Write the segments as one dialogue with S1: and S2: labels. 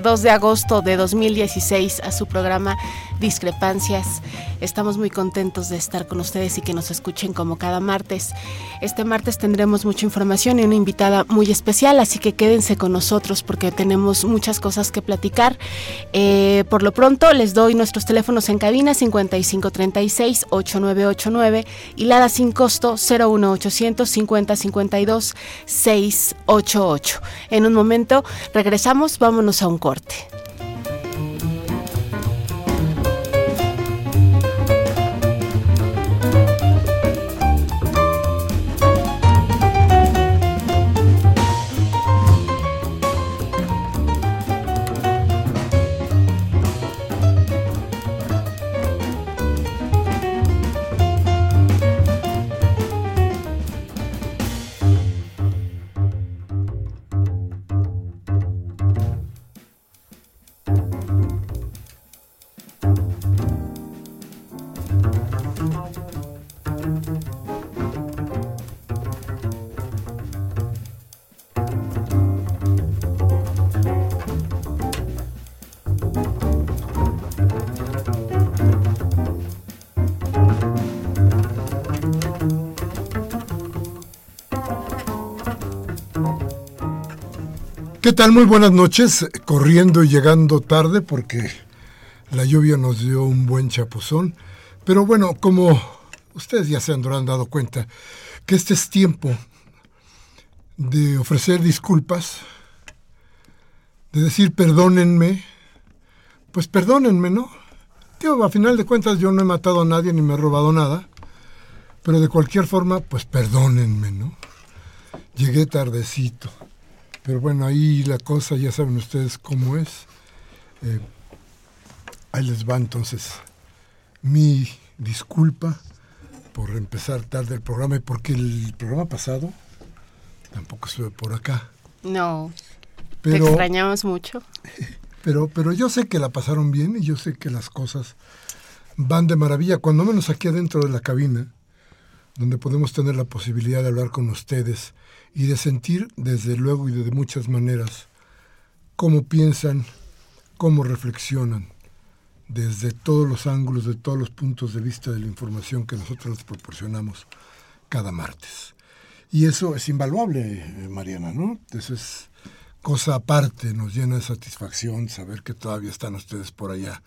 S1: 2 de agosto de 2016 a su programa Discrepancias. Estamos muy contentos de estar con ustedes y que nos escuchen como cada martes. Este martes tendremos mucha información y una invitada muy especial, así que quédense con nosotros porque tenemos muchas cosas que platicar. Eh, por lo pronto les doy nuestros teléfonos en cabina 5536 8989 y Lada sin costo 01800 5052 688. En un momento regresamos, vámonos a un corte.
S2: ¿Qué tal? Muy buenas noches. Corriendo y llegando tarde porque la lluvia nos dio un buen chapuzón. Pero bueno, como ustedes ya se han dado cuenta, que este es tiempo de ofrecer disculpas, de decir perdónenme, pues perdónenme, ¿no? Tío, a final de cuentas yo no he matado a nadie ni me he robado nada, pero de cualquier forma, pues perdónenme, ¿no? Llegué tardecito. Pero bueno, ahí la cosa, ya saben ustedes cómo es. Eh, ahí les va entonces mi disculpa por empezar tarde el programa y porque el programa pasado tampoco estuve por acá.
S1: No, pero, te extrañamos mucho.
S2: Pero, pero yo sé que la pasaron bien y yo sé que las cosas van de maravilla, cuando menos aquí adentro de la cabina, donde podemos tener la posibilidad de hablar con ustedes y de sentir desde luego y de muchas maneras cómo piensan, cómo reflexionan desde todos los ángulos, de todos los puntos de vista de la información que nosotros les proporcionamos cada martes. Y eso es invaluable, eh, Mariana, ¿no? Eso es cosa aparte, nos llena de satisfacción saber que todavía están ustedes por allá,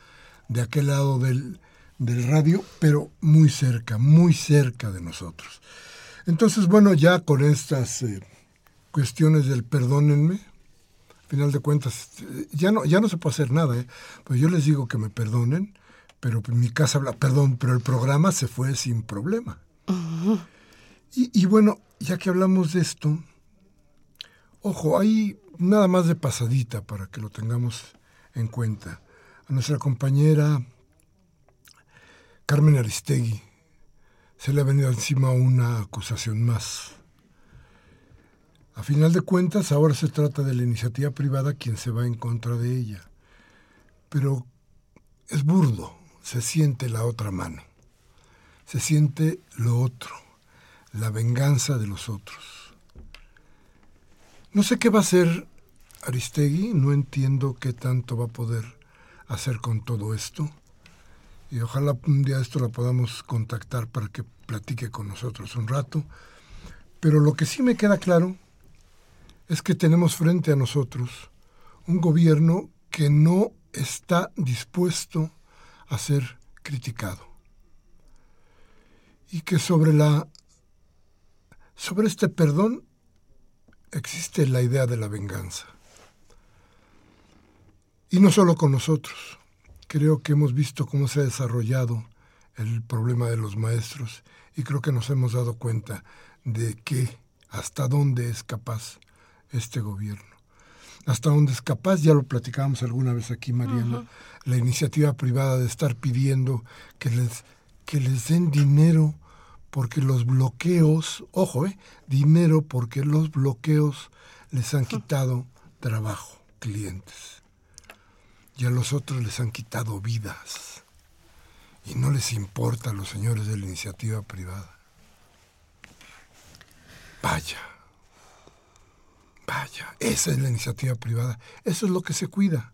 S2: de aquel lado del, del radio, pero muy cerca, muy cerca de nosotros. Entonces, bueno, ya con estas eh, cuestiones del perdónenme, al final de cuentas, eh, ya no, ya no se puede hacer nada. ¿eh? Pues yo les digo que me perdonen, pero mi casa habla, perdón, pero el programa se fue sin problema. y, y bueno, ya que hablamos de esto, ojo, hay nada más de pasadita para que lo tengamos en cuenta. A nuestra compañera Carmen Aristegui, se le ha venido encima una acusación más. A final de cuentas, ahora se trata de la iniciativa privada quien se va en contra de ella. Pero es burdo, se siente la otra mano, se siente lo otro, la venganza de los otros. No sé qué va a hacer Aristegui, no entiendo qué tanto va a poder hacer con todo esto. Y ojalá un día esto la podamos contactar para que platique con nosotros un rato. Pero lo que sí me queda claro es que tenemos frente a nosotros un gobierno que no está dispuesto a ser criticado. Y que sobre la sobre este perdón existe la idea de la venganza. Y no solo con nosotros. Creo que hemos visto cómo se ha desarrollado el problema de los maestros y creo que nos hemos dado cuenta de que hasta dónde es capaz este gobierno. Hasta dónde es capaz, ya lo platicábamos alguna vez aquí, Mariana, la iniciativa privada de estar pidiendo que les, que les den dinero porque los bloqueos, ojo, eh, dinero porque los bloqueos les han quitado trabajo, clientes y a los otros les han quitado vidas. Y no les importa a los señores de la iniciativa privada. Vaya, vaya, esa es la iniciativa privada. Eso es lo que se cuida.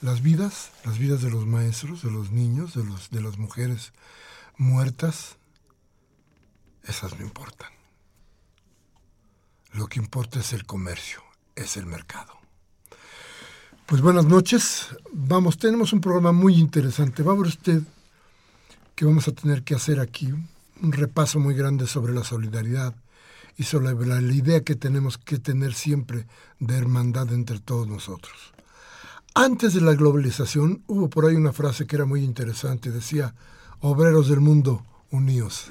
S2: Las vidas, las vidas de los maestros, de los niños, de, los, de las mujeres muertas, esas no importan. Lo que importa es el comercio, es el mercado. Pues buenas noches. Vamos, tenemos un programa muy interesante. Va a ver usted que vamos a tener que hacer aquí un repaso muy grande sobre la solidaridad y sobre la, la idea que tenemos que tener siempre de hermandad entre todos nosotros. Antes de la globalización hubo por ahí una frase que era muy interesante. Decía, obreros del mundo, unidos.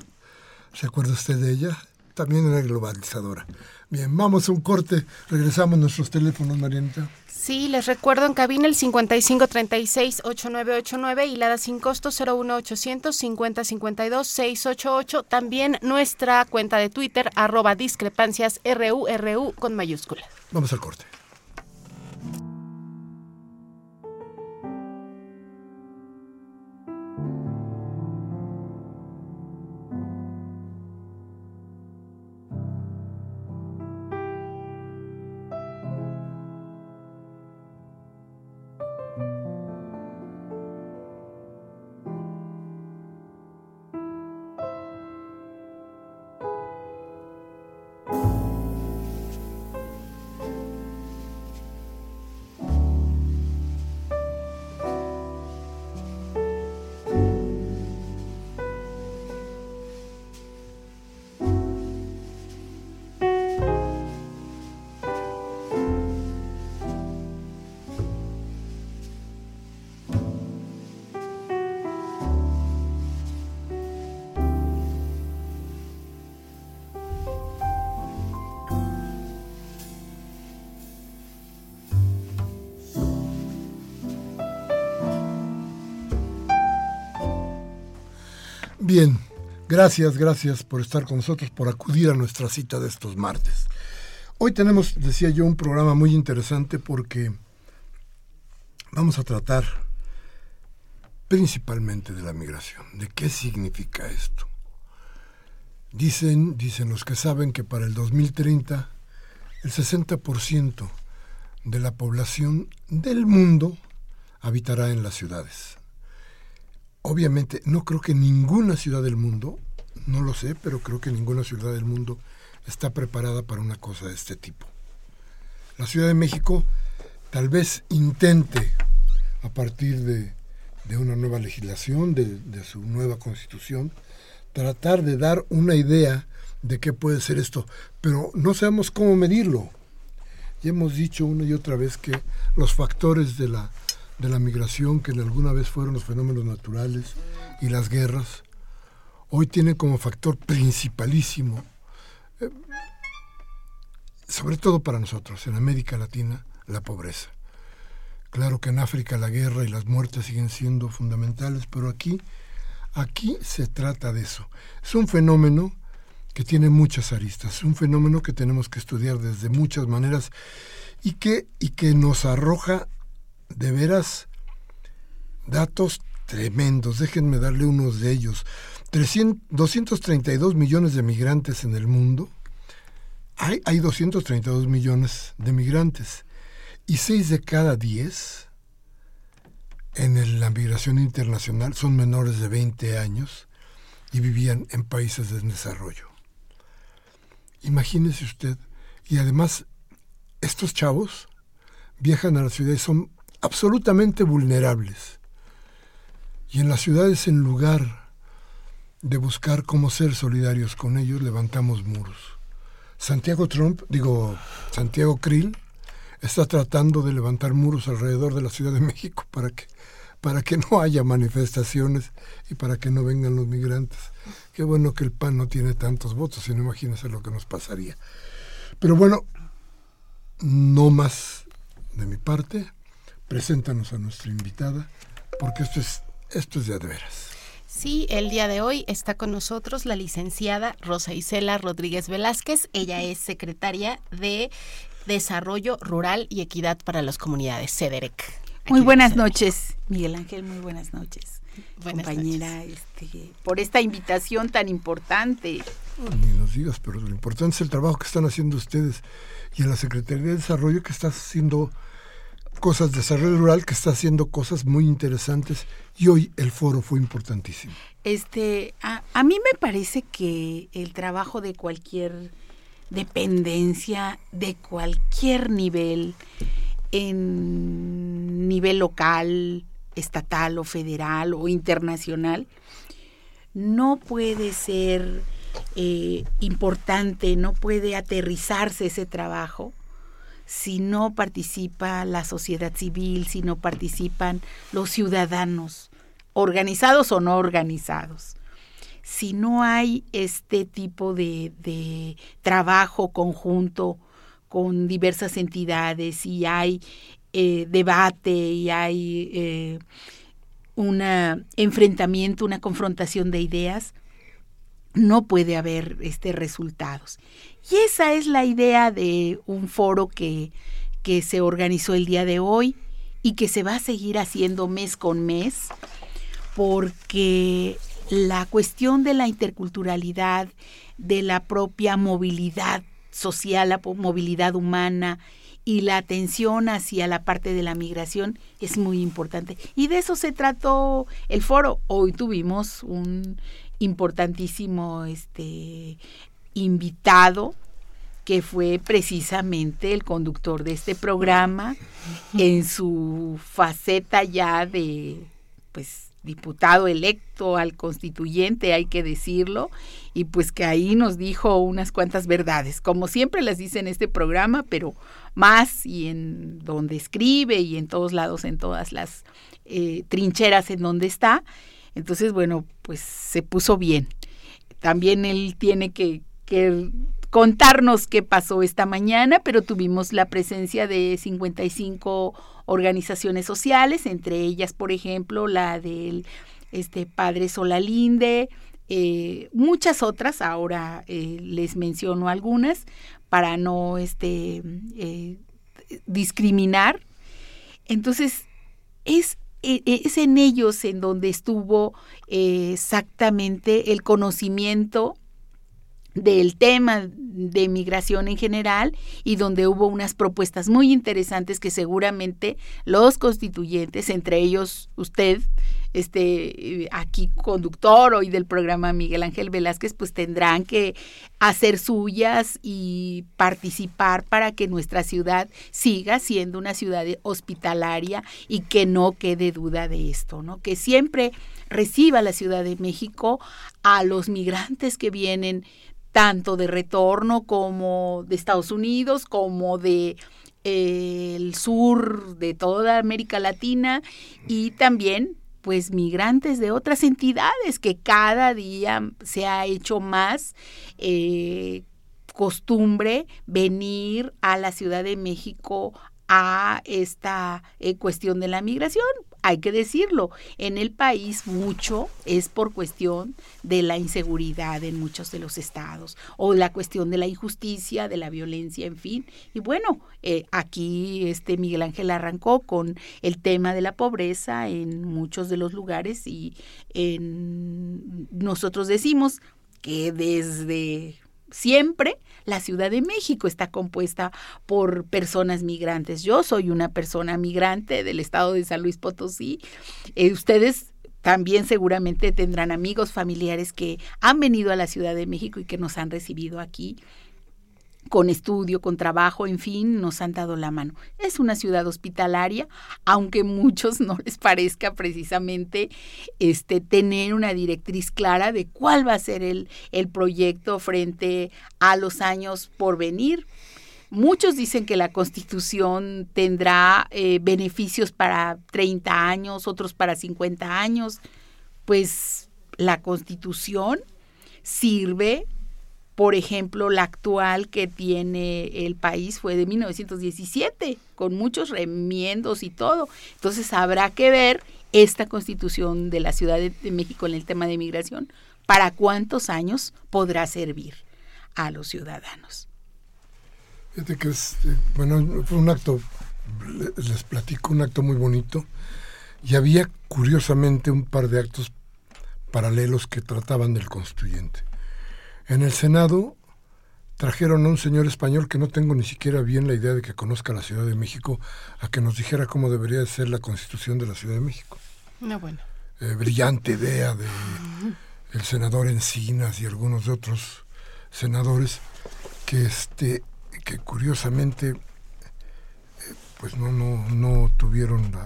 S2: ¿Se acuerda usted de ella? También era globalizadora. Bien, vamos a un corte. Regresamos a nuestros teléfonos, Marianita.
S1: Sí, les recuerdo en cabina el 5536-8989 y la da sin costo 01800 5052 688. También nuestra cuenta de Twitter, arroba discrepancias RURU con mayúscula.
S2: Vamos al corte. Bien, gracias, gracias por estar con nosotros, por acudir a nuestra cita de estos martes. Hoy tenemos, decía yo, un programa muy interesante porque vamos a tratar principalmente de la migración, de qué significa esto. Dicen, dicen los que saben que para el 2030 el 60% de la población del mundo habitará en las ciudades obviamente no creo que ninguna ciudad del mundo, no lo sé, pero creo que ninguna ciudad del mundo está preparada para una cosa de este tipo. La Ciudad de México tal vez intente, a partir de, una nueva legislación, de, de su nueva constitución, tratar de dar una idea de qué puede ser esto, pero no sabemos cómo medirlo. Ya hemos dicho una y otra vez que los factores de la de la migración que alguna vez fueron los fenómenos naturales y las guerras, hoy tienen como factor principalísimo, eh, sobre todo para nosotros, en América Latina, la pobreza. Claro que en África la guerra y las muertes siguen siendo fundamentales, pero aquí, aquí se trata de eso. Es un fenómeno que tiene muchas aristas, es un fenómeno que tenemos que estudiar desde muchas maneras y que, y que nos arroja de veras datos tremendos. Déjenme darle unos de ellos. 232 millones de migrantes en el mundo. Hay, hay 232 millones de migrantes. Y 6 de cada 10 en la migración internacional son menores de 20 años y vivían en países de desarrollo. Imagínese usted. Y además, estos chavos viajan a las ciudades, son absolutamente vulnerables. Y en las ciudades, en lugar de buscar cómo ser solidarios con ellos, levantamos muros. Santiago Trump, digo, Santiago Krill, está tratando de levantar muros alrededor de la Ciudad de México para que, para que no haya manifestaciones y para que no vengan los migrantes. Qué bueno que el PAN no tiene tantos votos, si no imagínense lo que nos pasaría. Pero bueno, no más de mi parte. Preséntanos a nuestra invitada, porque esto es, esto es de veras.
S1: Sí, el día de hoy está con nosotros la licenciada Rosa Isela Rodríguez Velázquez. Ella es secretaria de Desarrollo Rural y Equidad para las Comunidades, CEDEREC.
S3: Muy buenas noches, Miguel Ángel, muy buenas noches. compañera, Este, por esta invitación tan importante.
S2: ni nos digas, pero lo importante es el trabajo que están haciendo ustedes y en la Secretaría de Desarrollo que está haciendo cosas de desarrollo rural, que está haciendo cosas muy interesantes y hoy el foro fue importantísimo.
S3: Este, a, a mí me parece que el trabajo de cualquier dependencia, de cualquier nivel, en nivel local, estatal o federal o internacional, no puede ser eh, importante, no puede aterrizarse ese trabajo si no participa la sociedad civil, si no participan los ciudadanos, organizados o no organizados. Si no hay este tipo de, de trabajo conjunto con diversas entidades y hay eh, debate y hay eh, un enfrentamiento, una confrontación de ideas, no puede haber este, resultados. Y esa es la idea de un foro que, que se organizó el día de hoy y que se va a seguir haciendo mes con mes, porque la cuestión de la interculturalidad, de la propia movilidad social, la movilidad humana y la atención hacia la parte de la migración es muy importante. Y de eso se trató el foro. Hoy tuvimos un importantísimo este, invitado que fue precisamente el conductor de este programa en su faceta ya de pues diputado electo al constituyente, hay que decirlo, y pues que ahí nos dijo unas cuantas verdades, como siempre las dice en este programa, pero más y en donde escribe y en todos lados, en todas las eh, trincheras en donde está. Entonces, bueno, pues se puso bien. También él tiene que, contarnos qué pasó esta mañana, pero tuvimos la presencia de 55 organizaciones sociales, entre ellas, por ejemplo, la del este, Padre Solalinde, eh, muchas otras, ahora eh, les menciono algunas, para no este, eh, discriminar. Entonces, es, es en ellos en donde estuvo exactamente el conocimiento del tema de migración en general y donde hubo unas propuestas muy interesantes que seguramente los constituyentes, entre ellos usted, este aquí conductor hoy del programa Miguel Ángel Velázquez, pues tendrán que hacer suyas y participar para que nuestra ciudad siga siendo una ciudad hospitalaria y que no quede duda de esto, ¿no? Que siempre reciba la Ciudad de México a los migrantes que vienen tanto de retorno como de Estados Unidos, como de eh, el sur de toda América Latina y también pues migrantes de otras entidades que cada día se ha hecho más eh, costumbre venir a la Ciudad de México a esta eh, cuestión de la migración. Hay que decirlo, en el país mucho es por cuestión de la inseguridad en muchos de los estados o la cuestión de la injusticia, de la violencia, en fin. Y bueno, eh, aquí este Miguel Ángel arrancó con el tema de la pobreza en muchos de los lugares y en, nosotros decimos que desde siempre la Ciudad de México está compuesta por personas migrantes. Yo soy una persona migrante del estado de San Luis Potosí. Eh, ustedes también seguramente tendrán amigos, familiares que han venido a la Ciudad de México y que nos han recibido aquí con estudio, con trabajo, en fin, nos han dado la mano. Es una ciudad hospitalaria, aunque muchos no les parezca precisamente este tener una directriz clara de cuál va a ser el, el proyecto frente a los años por venir. Muchos dicen que la constitución tendrá eh, beneficios para 30 años, otros para 50 años. Pues la constitución sirve por ejemplo, la actual que tiene el país fue de 1917, con muchos remiendos y todo. Entonces habrá que ver esta constitución de la Ciudad de México en el tema de migración, para cuántos años podrá servir a los ciudadanos.
S2: Fíjate que es, eh, bueno, fue un acto, les platico, un acto muy bonito, y había curiosamente un par de actos paralelos que trataban del constituyente. En el Senado trajeron a un señor español que no tengo ni siquiera bien la idea de que conozca la Ciudad de México, a que nos dijera cómo debería ser la constitución de la Ciudad de México.
S1: No, bueno.
S2: Eh, brillante idea de el senador Encinas y algunos de otros senadores que este que curiosamente eh, pues no, no, no tuvieron la,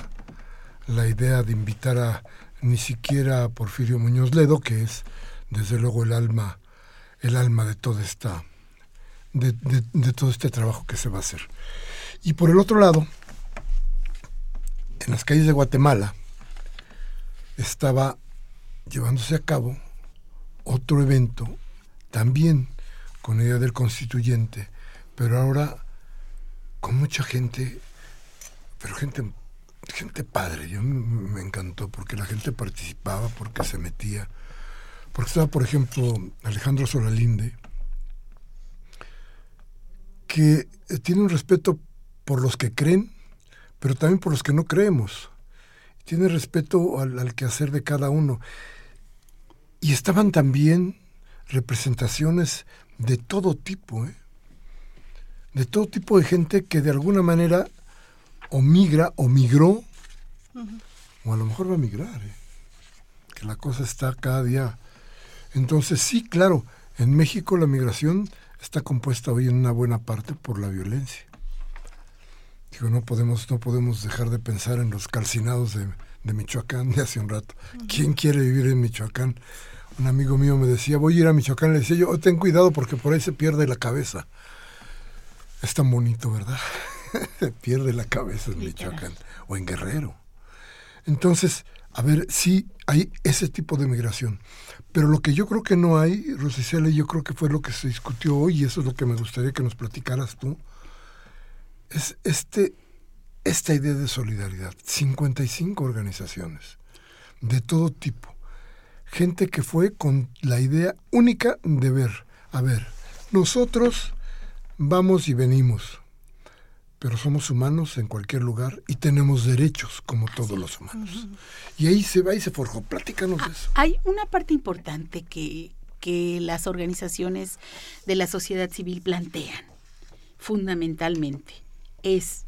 S2: la idea de invitar a ni siquiera a Porfirio Muñoz Ledo, que es desde luego el alma el alma de esta de, todo este trabajo que se va a hacer. Y por el otro lado, en las calles de Guatemala estaba llevándose a cabo otro evento, también con idea del constituyente, pero ahora con mucha gente, pero gente, gente padre, yo me encantó porque la gente participaba, porque se metía porque estaba, por ejemplo, Alejandro Solalinde, que eh, tiene un respeto por los que creen, pero también por los que no creemos. Tiene respeto al, quehacer de cada uno. Y estaban también representaciones de todo tipo, ¿eh? de todo tipo de gente que de alguna manera o migra o migró, o a lo mejor va a migrar, ¿eh? que la cosa está cada día entonces sí, claro, en México la migración está compuesta hoy en una buena parte por la violencia. Digo, no podemos, no podemos dejar de pensar en los calcinados de, Michoacán de hace un rato. ¿Quién quiere vivir en Michoacán? Un amigo mío me decía, voy a ir a Michoacán. Le decía yo, oh, ten cuidado porque por ahí se pierde la cabeza. Es tan bonito, ¿verdad? se pierde la cabeza en Michoacán o en Guerrero. Entonces, a ver, sí hay ese tipo de migración. Pero lo que yo creo que no hay, Rosicela, yo creo que fue lo que se discutió hoy, y eso es lo que me gustaría que nos platicaras tú, es este, esta idea de solidaridad. 55 organizaciones de todo tipo. Gente que fue con la idea única de ver, a ver, nosotros vamos y venimos, pero somos humanos en cualquier lugar y tenemos derechos como todos los humanos. Y ahí se va y se forjó. Platícanos de eso.
S3: Hay una parte importante que, que las organizaciones de la sociedad civil plantean, fundamentalmente, es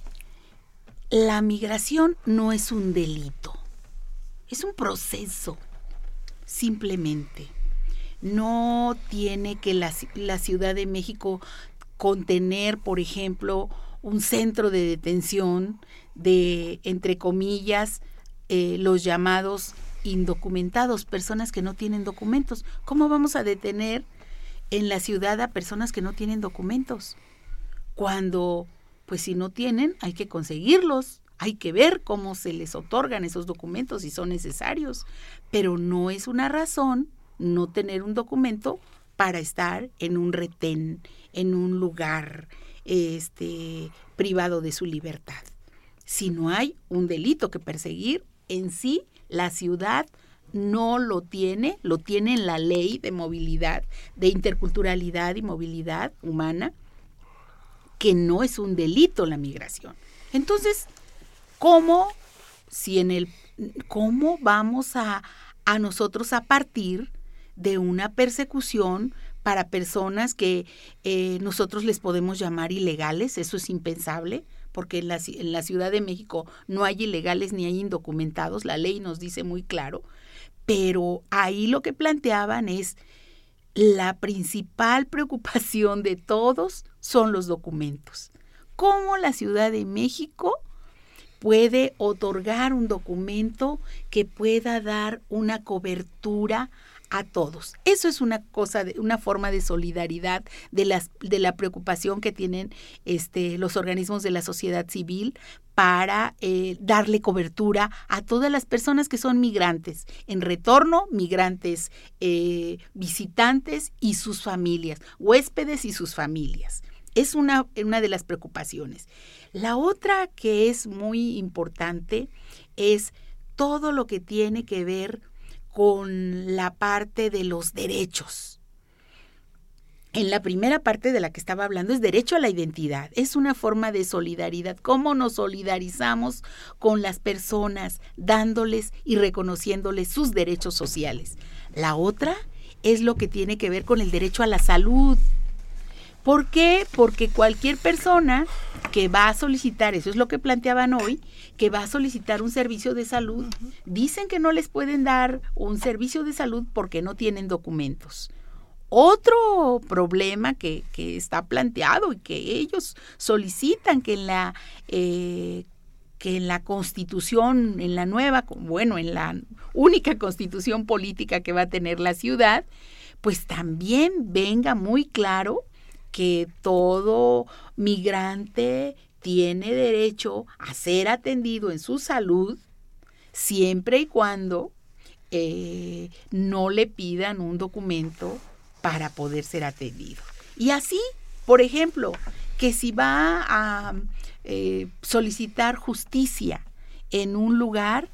S3: la migración no es un delito, es un proceso, simplemente. No tiene que la, la Ciudad de México contener, por ejemplo, un centro de detención de, entre comillas, eh, los llamados indocumentados, personas que no tienen documentos. ¿Cómo vamos a detener en la ciudad a personas que no tienen documentos? Cuando, pues si no tienen, hay que conseguirlos, hay que ver cómo se les otorgan esos documentos si son necesarios, pero no es una razón no tener un documento para estar en un retén, en un lugar este, privado de su libertad. Si no hay un delito que perseguir, en sí la ciudad no lo tiene, lo tiene en la ley de movilidad, de interculturalidad y movilidad humana, que no es un delito la migración. Entonces, ¿cómo, si en el, cómo vamos a, a nosotros a partir de una persecución para personas que eh, nosotros les podemos llamar ilegales? Eso es impensable porque en la, en la Ciudad de México no hay ilegales ni hay indocumentados, la ley nos dice muy claro, pero ahí lo que planteaban es la principal preocupación de todos son los documentos. ¿Cómo la Ciudad de México puede otorgar un documento que pueda dar una cobertura a todos. Eso es una cosa, una forma de solidaridad de, las, de la preocupación que tienen este, los organismos de la sociedad civil para eh, darle cobertura a todas las personas que son migrantes, en retorno, migrantes eh, visitantes y sus familias, huéspedes y sus familias. Es una, una de las preocupaciones. La otra que es muy importante es todo lo que tiene que ver con la parte de los derechos. En la primera parte de la que estaba hablando es derecho a la identidad. Es una forma de solidaridad. ¿Cómo nos solidarizamos con las personas dándoles y reconociéndoles sus derechos sociales? La otra es lo que tiene que ver con el derecho a la salud. ¿Por qué? Porque cualquier persona que va a solicitar, eso es lo que planteaban hoy, que va a solicitar un servicio de salud, dicen que no les pueden dar un servicio de salud porque no tienen documentos. Otro problema que, está planteado y que ellos solicitan que en la eh, que en la constitución, en la nueva, bueno, en la única constitución política que va a tener la ciudad, pues también venga muy claro que todo migrante tiene derecho a ser atendido en su salud siempre y cuando eh, no le pidan un documento para poder ser atendido. Y así, por ejemplo, que si va a eh, solicitar justicia en un lugar,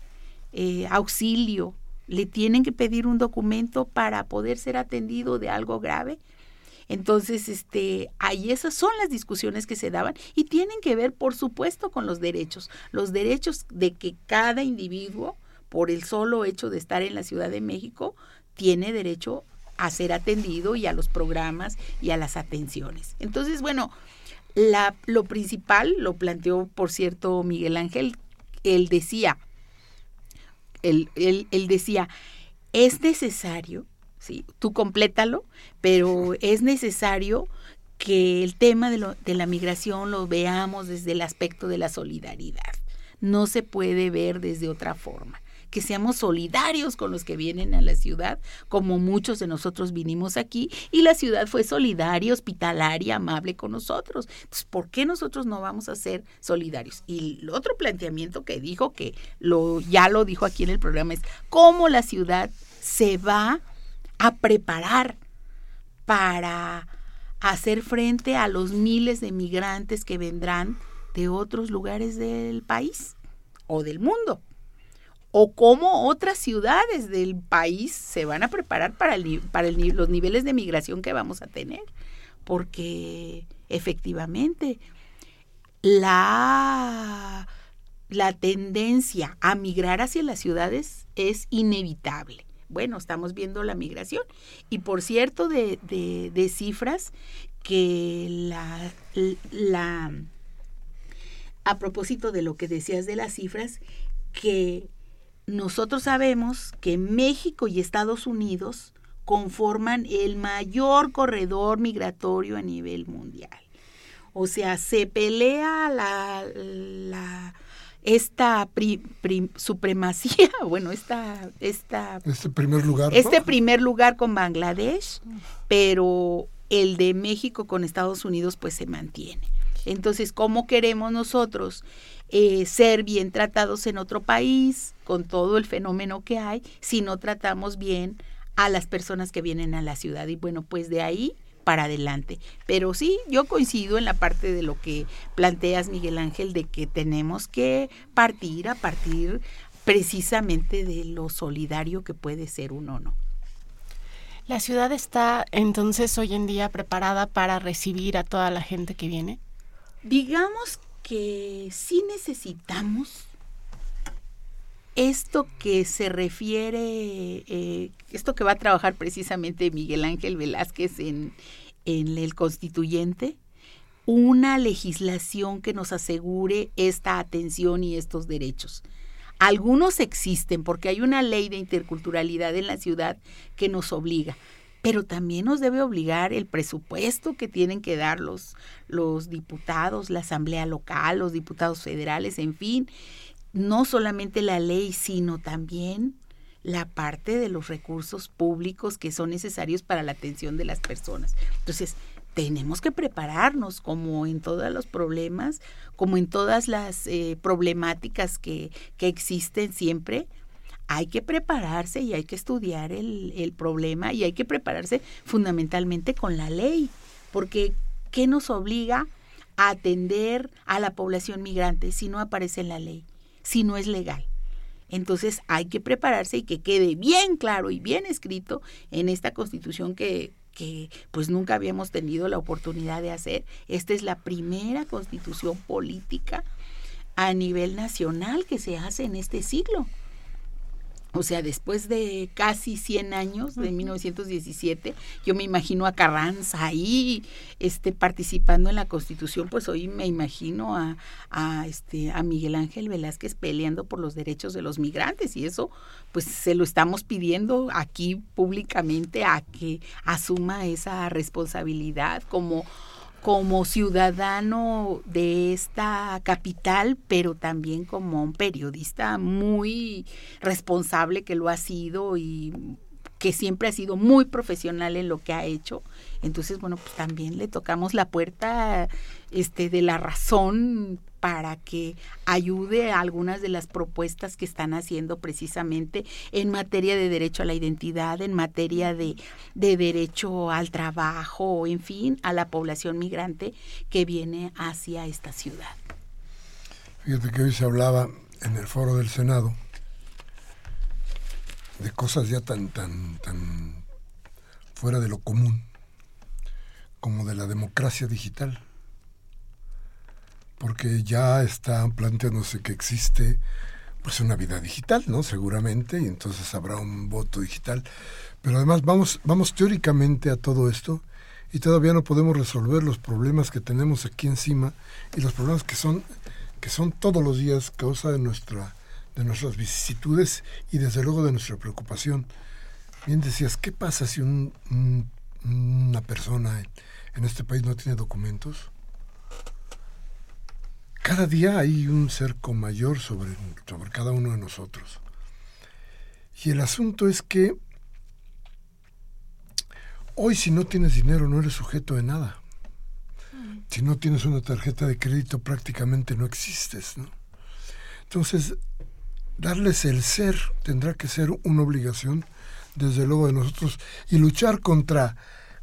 S3: eh, auxilio, le tienen que pedir un documento para poder ser atendido de algo grave, entonces, este, ahí esas son las discusiones que se daban y tienen que ver, por supuesto, con los derechos, los derechos de que cada individuo, por el solo hecho de estar en la Ciudad de México, tiene derecho a ser atendido y a los programas y a las atenciones. Entonces, bueno, la, lo principal lo planteó, por cierto, Miguel Ángel, él decía, él, él, él decía, es necesario ¿sí? Tú complétalo, pero es necesario que el tema de, de la migración lo veamos desde el aspecto de la solidaridad. No se puede ver desde otra forma que seamos solidarios con los que vienen a la ciudad, como muchos de nosotros vinimos aquí, y la ciudad fue solidaria, hospitalaria, amable con nosotros. Entonces, ¿por qué nosotros no vamos a ser solidarios? Y el otro planteamiento que dijo, que lo, ya lo dijo aquí en el programa, es cómo la ciudad se va a preparar para hacer frente a los miles de migrantes que vendrán de otros lugares del país o del mundo. O cómo otras ciudades del país se van a preparar para, los niveles de migración que vamos a tener. Porque efectivamente la, la tendencia a migrar hacia las ciudades es inevitable bueno, estamos viendo la migración. Y por cierto, de, de, cifras que la, la, a propósito de lo que decías de las cifras, que nosotros sabemos que México y Estados Unidos conforman el mayor corredor migratorio a nivel mundial. O sea, se pelea la, la esta supremacía, bueno, esta, esta...
S2: Este primer lugar.
S3: Este primer lugar con Bangladesh, pero el de México con Estados Unidos pues se mantiene. Entonces, ¿cómo queremos nosotros eh, ser bien tratados en otro país con todo el fenómeno que hay si no tratamos bien a las personas que vienen a la ciudad? Y bueno, pues de ahí para adelante. Pero sí, yo coincido en la parte de lo que planteas, Miguel Ángel, de que tenemos que partir a partir precisamente de lo solidario que puede ser uno, ¿no?
S1: ¿La ciudad está entonces hoy en día preparada para recibir a toda la gente que viene?
S3: Digamos que sí necesitamos esto que se refiere, eh, esto que va a trabajar precisamente Miguel Ángel Velázquez en, en el constituyente, una legislación que nos asegure esta atención y estos derechos. Algunos existen porque hay una ley de interculturalidad en la ciudad que nos obliga, pero también nos debe obligar el presupuesto que tienen que dar los, los diputados, la asamblea local, los diputados federales, en fin, no solamente la ley, sino también la parte de los recursos públicos que son necesarios para la atención de las personas. Entonces, tenemos que prepararnos como en todos los problemas, como en todas las eh, problemáticas que, que, existen siempre. Hay que prepararse y hay que estudiar el, el problema y hay que prepararse fundamentalmente con la ley, porque ¿qué nos obliga a atender a la población migrante si no aparece en la ley? Si no es legal. Entonces hay que prepararse y que quede bien claro y bien escrito en esta constitución que, que pues nunca habíamos tenido la oportunidad de hacer. Esta es la primera constitución política a nivel nacional que se hace en este siglo. O sea, después de casi 100 años, de 1917, yo me imagino a Carranza ahí este, participando en la Constitución, pues hoy me imagino a, a, este, a Miguel Ángel Velázquez peleando por los derechos de los migrantes y eso pues se lo estamos pidiendo aquí públicamente a que asuma esa responsabilidad como como ciudadano de esta capital, pero también como un periodista muy responsable que lo ha sido y que siempre ha sido muy profesional en lo que ha hecho. Entonces, bueno, pues también le tocamos la puerta este de la razón para que ayude a algunas de las propuestas que están haciendo precisamente en materia de derecho a la identidad, en materia de, de derecho al trabajo, en fin, a la población migrante que viene hacia esta ciudad.
S2: Fíjate que hoy se hablaba en el foro del Senado de cosas ya tan, tan, tan fuera de lo común, como de la democracia digital, porque ya está planteándose que existe pues una vida digital, ¿no? Seguramente, y entonces habrá un voto digital. Pero además vamos, vamos teóricamente a todo esto y todavía no podemos resolver los problemas que tenemos aquí encima y los problemas que son, que son todos los días causa de nuestra de nuestras vicisitudes y desde luego de nuestra preocupación. Bien decías, ¿qué pasa si una persona en este país no tiene documentos? Cada día hay un cerco mayor sobre, sobre cada uno de nosotros. Y el asunto es que hoy si no tienes dinero no eres sujeto de nada. Si no tienes una tarjeta de crédito prácticamente no existes. ¿no? Entonces, darles el ser tendrá que ser una obligación, desde luego, de nosotros, y luchar contra,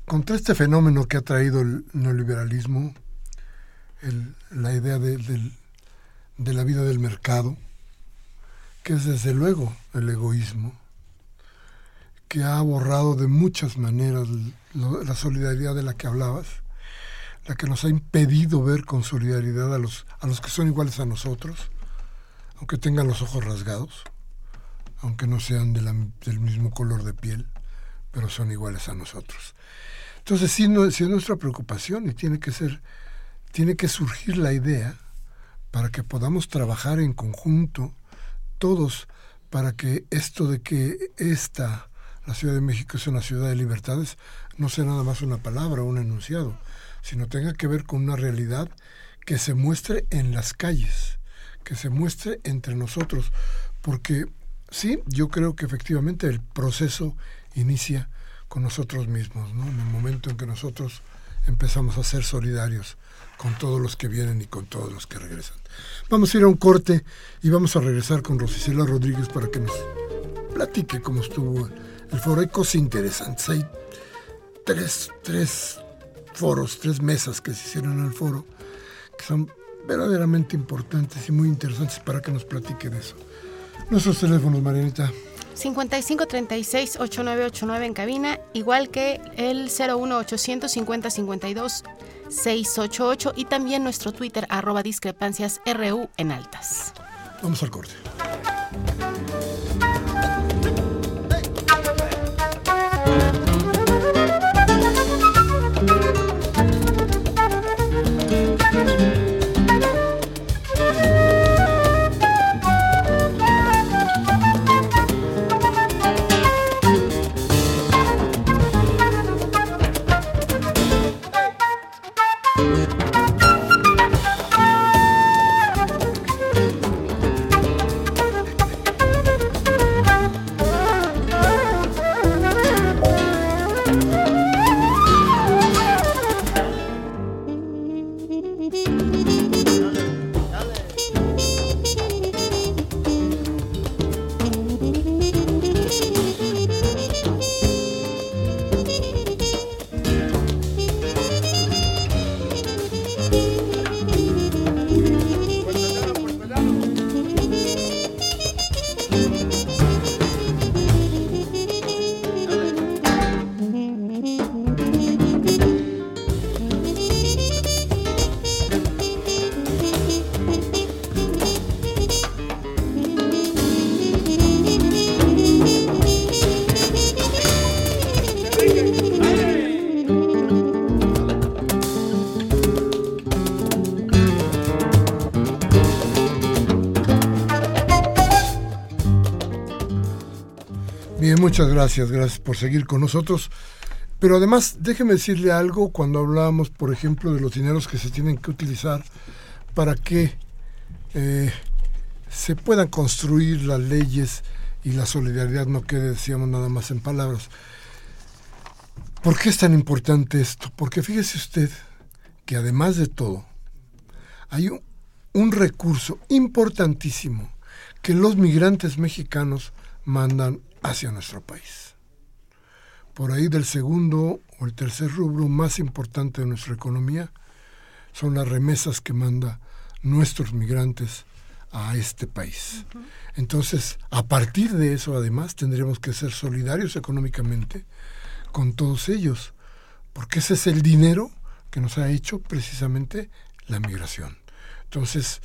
S2: contra este fenómeno que ha traído el neoliberalismo, la idea de, de la vida del mercado, que es desde luego el egoísmo, que ha borrado de muchas maneras la solidaridad de la que hablabas, la que nos ha impedido ver con solidaridad a los, a los que son iguales a nosotros, aunque tengan los ojos rasgados, aunque no sean del mismo color de piel, pero son iguales a nosotros. Entonces sí, no, es nuestra preocupación y tiene que ser, tiene que surgir la idea para que podamos trabajar en conjunto todos para que esto de que esta, la Ciudad de México es una ciudad de libertades, no sea nada más una palabra o un enunciado, sino tenga que ver con una realidad que se muestre en las calles, que se muestre entre nosotros, porque sí, yo creo que efectivamente el proceso inicia con nosotros mismos, ¿no? en el momento en que nosotros empezamos a ser solidarios con todos los que vienen y con todos los que regresan. Vamos a ir a un corte y vamos a regresar con Rosicela Rodríguez para que nos platique cómo estuvo el foro. Hay cosas interesantes, hay tres, tres foros, tres mesas que se hicieron en el foro, que son verdaderamente importantes y muy interesantes para que nos platique de eso. Nuestros teléfonos, Marianita.
S1: 5536-8989 en cabina, igual que el 01850-52-688 y también nuestro Twitter arroba discrepancias RU en altas.
S2: Vamos al corte. Muchas gracias, gracias por seguir con nosotros. Pero además, déjeme decirle algo cuando hablábamos, por ejemplo, de los dineros que se tienen que utilizar para que eh, se puedan construir las leyes y la solidaridad no quede, decíamos, nada más en palabras. ¿Por qué es tan importante esto? Porque fíjese usted que además de todo, hay un, un recurso importantísimo que los migrantes mexicanos mandan hacia nuestro país. Por ahí del segundo o el tercer rubro más importante de nuestra economía son las remesas que manda nuestros migrantes a este país. Entonces, a partir de eso, además, tendremos que ser solidarios económicamente con todos ellos, porque ese es el dinero que nos ha hecho precisamente la migración. Entonces,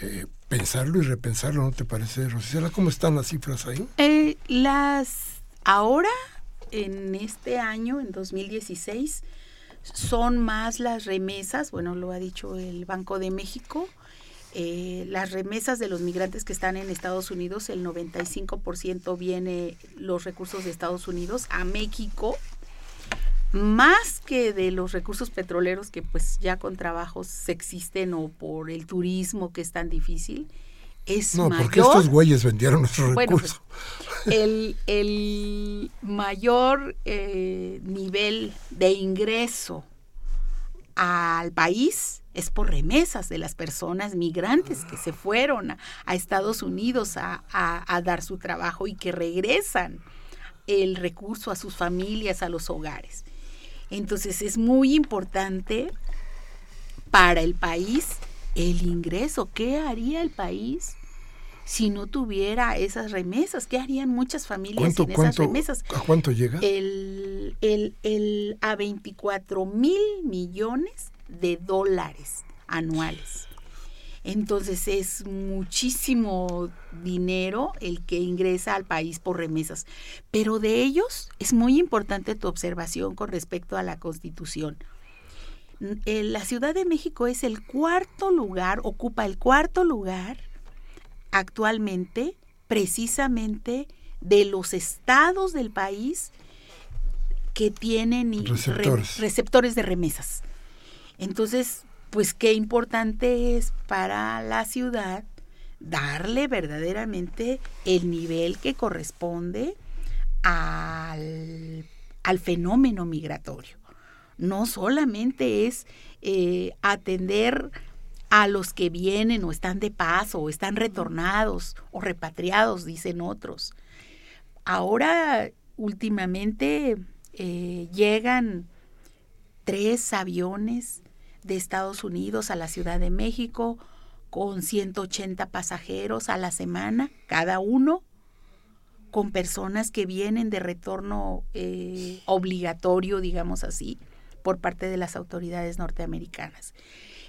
S2: eh, pensarlo y repensarlo, ¿no te parece, Rosicela? ¿Cómo están las cifras ahí?
S3: Eh, las ahora, en este año, en 2016, son más las remesas, bueno, lo ha dicho el Banco de México, eh, las remesas de los migrantes que están en Estados Unidos, el 95% viene los recursos de Estados Unidos a México, más que de los recursos petroleros que pues ya con trabajos existen o por el turismo que es tan difícil, es
S2: no, porque estos güeyes vendieron nuestros
S3: pues,
S2: recursos.
S3: el, mayor eh, nivel de ingreso al país es por remesas de las personas migrantes que se fueron a, Estados Unidos a, a dar su trabajo y que regresan el recurso a sus familias, a los hogares. Entonces es muy importante para el país el ingreso. ¿Qué haría el país si no tuviera esas remesas? ¿Qué harían muchas familias sin esas remesas?
S2: ¿A cuánto llega?
S3: El, el, el, a 24 mil millones de dólares anuales. Entonces es muchísimo dinero el que ingresa al país por remesas. Pero de ellos es muy importante tu observación con respecto a la Constitución. Eh, la Ciudad de México es el cuarto lugar, ocupa el cuarto lugar actualmente precisamente de los estados del país que tienen receptores de remesas. Entonces, pues qué importante es para la ciudad darle verdaderamente el nivel que corresponde al, fenómeno migratorio. No solamente es eh, atender a los que vienen o están de paso o están retornados o repatriados, dicen otros. Ahora, últimamente, eh, llegan tres aviones de Estados Unidos a la Ciudad de México con 180 pasajeros a la semana, cada uno, con personas que vienen de retorno eh, obligatorio, digamos así, por parte de las autoridades norteamericanas.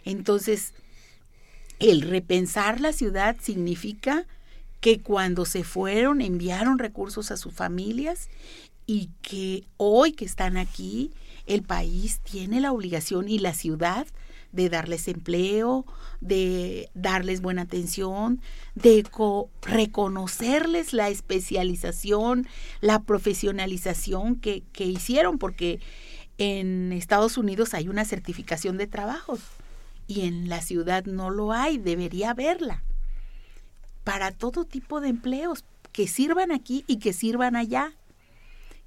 S3: Entonces, el repensar la ciudad significa que cuando se fueron enviaron recursos a sus familias y que hoy que están aquí, el país tiene la obligación y la ciudad de darles empleo, de darles buena atención, de reconocerles la especialización, la profesionalización que, que hicieron, porque en Estados Unidos hay una certificación de trabajos y en la ciudad no lo hay, debería haberla para todo tipo de empleos que sirvan aquí y que sirvan allá.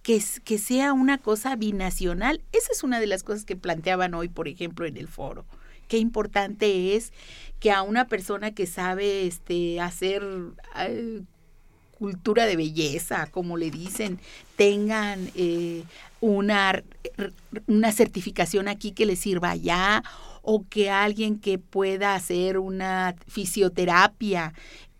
S3: Que, sea una cosa binacional. Esa es una de las cosas que planteaban hoy, por ejemplo, en el foro. Qué importante es que a una persona que sabe este, hacer cultura de belleza, como le dicen, tengan eh, una, una certificación aquí que le sirva allá o que alguien que pueda hacer una fisioterapia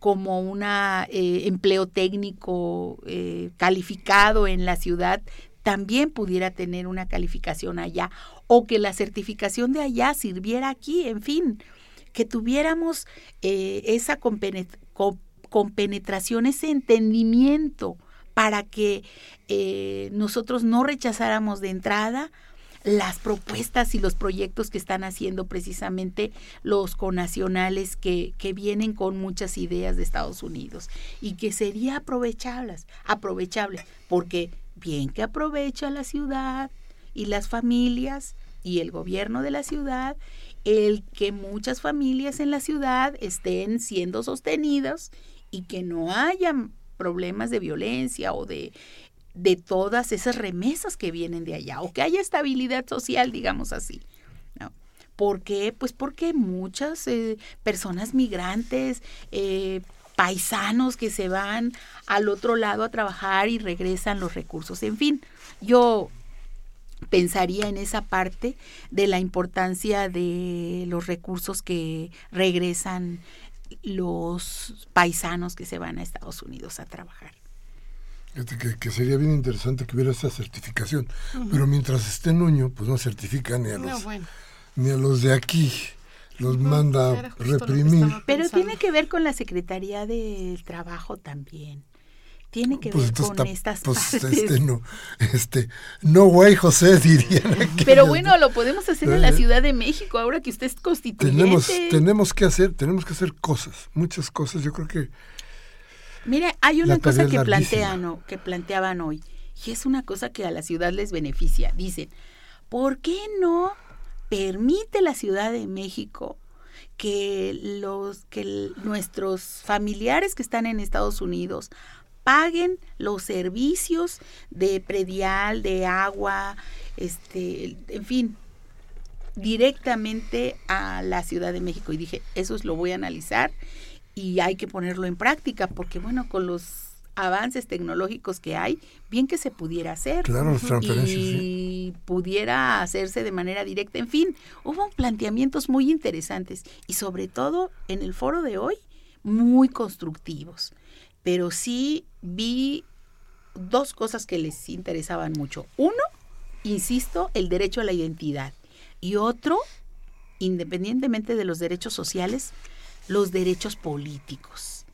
S3: como un eh, empleo técnico eh, calificado en la ciudad también pudiera tener una calificación allá o que la certificación de allá sirviera aquí, en fin, que tuviéramos eh, esa compenetración, ese entendimiento para que nosotros no rechazáramos de entrada las propuestas y los proyectos que están haciendo precisamente los conacionales que, que vienen con muchas ideas de Estados Unidos y que sería aprovechables, aprovechable, porque bien que aprovecha la ciudad y las familias y el gobierno de la ciudad el que muchas familias en la ciudad estén siendo sostenidas y que no haya problemas de violencia o de de todas esas remesas que vienen de allá o que haya estabilidad social, digamos así. ¿no? ¿Por qué? Pues porque muchas eh, personas migrantes, eh, paisanos que se van al otro lado a trabajar y regresan los recursos. En fin, yo pensaría en esa parte de la importancia de los recursos que regresan los paisanos que se van a Estados Unidos a trabajar.
S2: Que, que, sería bien interesante que hubiera esa certificación. Pero mientras esté en Nuño, pues no certifica ni a los, ni a los de aquí. Los manda a reprimir.
S3: Pero tiene que ver con la Secretaría del Trabajo también. Tiene que pues ver con estas pues partes.
S2: Este no, este, no güey, José, dirían.
S3: Pero bueno, lo podemos hacer en la eh, Ciudad de México, ahora que usted es constituyente.
S2: Tenemos, tenemos que hacer, tenemos que hacer cosas, muchas cosas. Yo creo que
S3: Mire, hay una cosa que plantean, que planteaban hoy, y es una cosa que a la ciudad les beneficia. Dicen, ¿por qué no permite la Ciudad de México que los que nuestros familiares que están en Estados Unidos paguen los servicios de predial, de agua, este, en fin, directamente a la Ciudad de México. Y dije, eso lo voy a analizar y hay que ponerlo en práctica porque bueno, con los avances tecnológicos que hay, bien que se pudiera hacer.
S2: Claro,
S3: y pudiera hacerse de manera directa. En fin, hubo planteamientos muy interesantes y sobre todo en el foro de hoy, muy constructivos. Pero sí vi dos cosas que les interesaban mucho. Uno, insisto, el derecho a la identidad. Y otro, independientemente de los derechos sociales, los derechos políticos.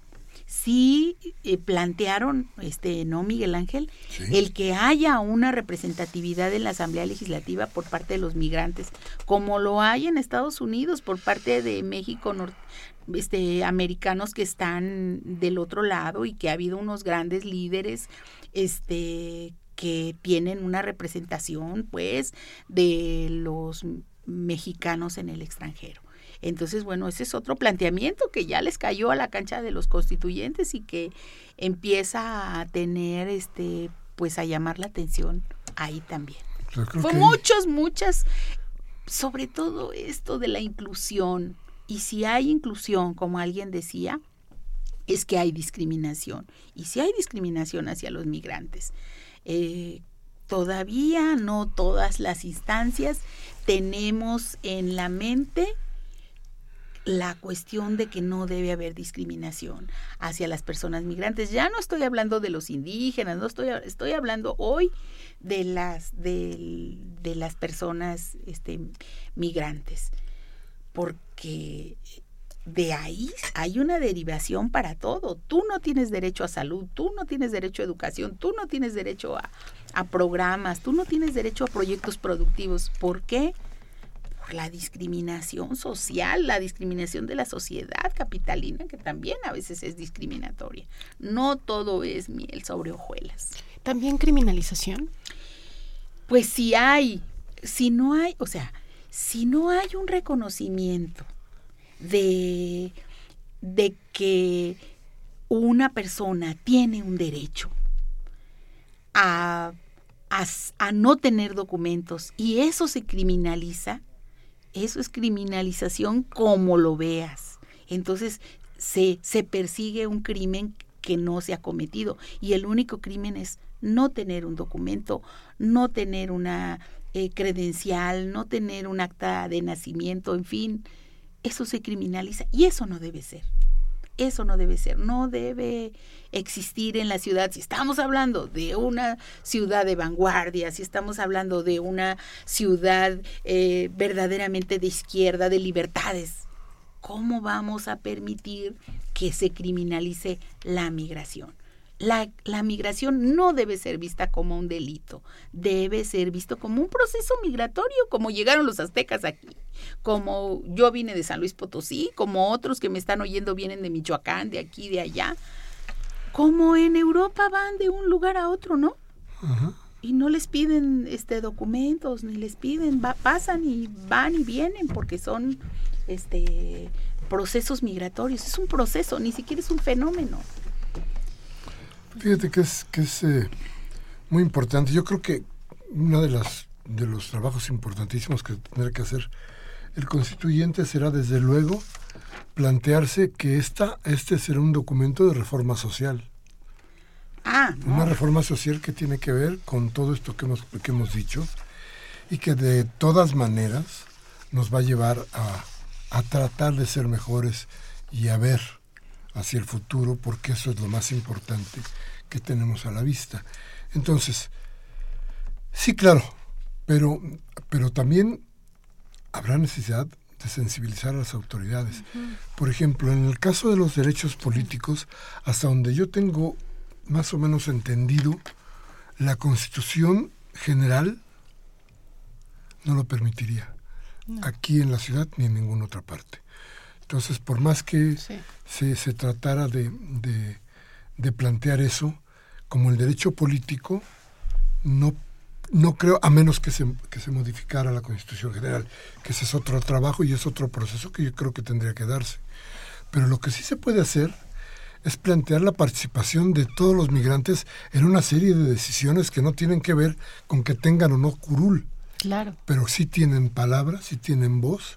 S3: Sí eh, plantearon, este, no Miguel Ángel, el que haya una representatividad en la Asamblea Legislativa por parte de los migrantes, como lo hay en Estados Unidos por parte de México, este, americanos que están del otro lado y que ha habido unos grandes líderes, este, que tienen una representación, pues, de los mexicanos en el extranjero. Entonces, bueno, ese es otro planteamiento que ya les cayó a la cancha de los constituyentes y que empieza a tener, este, pues a llamar la atención ahí también. Fue muchos, muchas, sobre todo esto de la inclusión. Y si hay inclusión, como alguien decía, es que hay discriminación. Y si hay discriminación hacia los migrantes, eh, todavía no todas las instancias tenemos en la mente la cuestión de que no debe haber discriminación hacia las personas migrantes. Ya no estoy hablando de los indígenas, no estoy, estoy hablando hoy de las, de, las personas este, migrantes. Porque de ahí hay una derivación para todo. Tú no tienes derecho a salud, tú no tienes derecho a educación, tú no tienes derecho a, a programas, tú no tienes derecho a proyectos productivos. ¿Por qué? La discriminación social, la discriminación de la sociedad capitalina, que también a veces es discriminatoria. No todo es miel sobre hojuelas.
S1: ¿También criminalización?
S3: Pues si hay, si no hay, o sea, si no hay un reconocimiento de, de que una persona tiene un derecho a, a no tener documentos y eso se criminaliza, eso es criminalización como lo veas. Entonces se, se persigue un crimen que no se ha cometido y el único crimen es no tener un documento, no tener una eh, credencial, no tener un acta de nacimiento, en fin, eso se criminaliza y eso no debe ser. Eso no debe ser, no debe existir en la ciudad. Si estamos hablando de una ciudad de vanguardia, si estamos hablando de una ciudad eh, verdaderamente de izquierda, de libertades, ¿cómo vamos a permitir que se criminalice la migración? La, la, migración no debe ser vista como un delito, debe ser visto como un proceso migratorio, como llegaron los aztecas aquí, como yo vine de San Luis Potosí, como otros que me están oyendo vienen de Michoacán, de aquí, de allá, como en Europa van de un lugar a otro, ¿no? Y no les piden este documentos, ni les piden, pasan y van y vienen porque son este procesos migratorios, es un proceso, ni siquiera es un fenómeno.
S2: Fíjate que es, que es eh, muy importante. Yo creo que uno de, las, de los trabajos importantísimos que tendrá que hacer el constituyente será, desde luego, plantearse que esta, este será un documento de reforma social.
S3: Ah,
S2: Una reforma social que tiene que ver con todo esto que hemos, que hemos dicho y que de todas maneras nos va a llevar a, a tratar de ser mejores y a ver hacia el futuro, porque eso es lo más importante que tenemos a la vista. Entonces, sí, claro, pero, pero también habrá necesidad de sensibilizar a las autoridades. Por ejemplo, en el caso de los derechos políticos, hasta donde yo tengo más o menos entendido, la Constitución General no lo permitiría, aquí en la ciudad ni en ninguna otra parte. Entonces, por más que se, se, tratara de, de, plantear eso, como el derecho político, no, no creo, a menos que se, que se modificara la Constitución General, que ese es otro trabajo y es otro proceso que yo creo que tendría que darse. Pero lo que sí se puede hacer es plantear la participación de todos los migrantes en una serie de decisiones que no tienen que ver con que tengan o no curul.
S1: Claro.
S2: Pero sí tienen palabra, sí tienen voz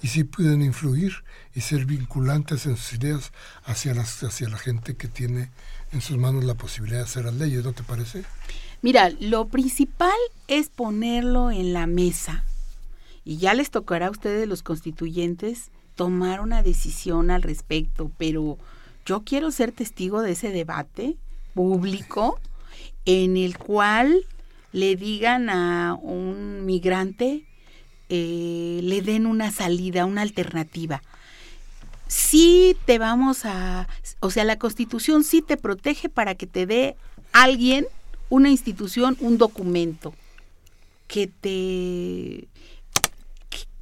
S2: y sí pueden influir y ser vinculantes en sus ideas hacia, las, hacia la gente que tiene en sus manos la posibilidad de hacer las leyes, ¿no te parece?
S3: Mira, lo principal es ponerlo en la mesa. Y ya les tocará a ustedes los constituyentes tomar una decisión al respecto, pero yo quiero ser testigo de ese debate público en el cual le digan a un migrante, eh, le den una salida, una alternativa. Sí te vamos a, o sea, la constitución sí te protege para que te dé alguien, una institución, un documento que te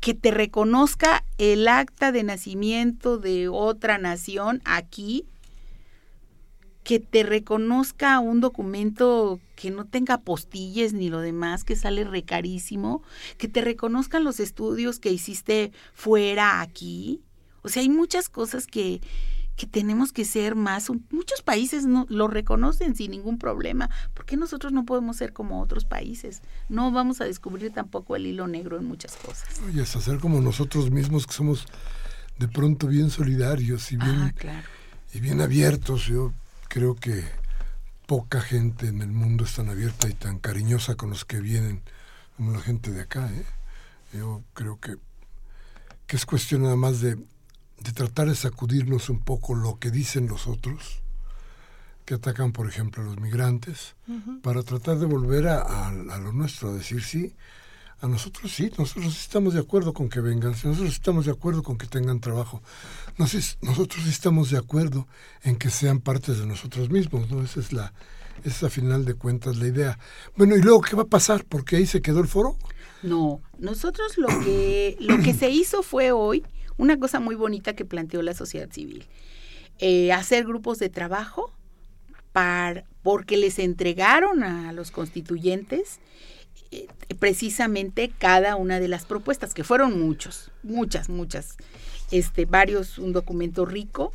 S3: que te reconozca el acta de nacimiento de otra nación aquí, que te reconozca un documento que no tenga postillas ni lo demás, que sale recarísimo, que te reconozcan los estudios que hiciste fuera aquí, o sea, hay muchas cosas que, que tenemos que ser más. Muchos países no lo reconocen sin ningún problema. ¿Por qué nosotros no podemos ser como otros países? No vamos a descubrir tampoco el hilo negro en muchas cosas.
S2: Oye, es hacer como nosotros mismos que somos de pronto bien solidarios y bien,
S3: ah,
S2: y bien abiertos. Yo creo que poca gente en el mundo es tan abierta y tan cariñosa con los que vienen como la gente de acá. ¿eh? Yo creo que, que es cuestión nada más de, de tratar de sacudirnos un poco lo que dicen los otros que atacan, por ejemplo, a los migrantes, para tratar de volver a, a, lo nuestro, a decir sí, a nosotros sí, nosotros estamos de acuerdo con que vengan, nosotros estamos de acuerdo con que tengan trabajo, nosotros estamos de acuerdo en que sean partes de nosotros mismos, ¿no? Esa es la, esa a final de cuentas la idea. Bueno, ¿y luego qué va a pasar? ¿Porque ahí se quedó el foro?
S3: No, nosotros lo que, lo que se hizo fue hoy una cosa muy bonita que planteó la sociedad civil. Eh, hacer grupos de trabajo porque les entregaron a los constituyentes eh, precisamente cada una de las propuestas, que fueron muchos, muchas, muchas, este, varios, un documento rico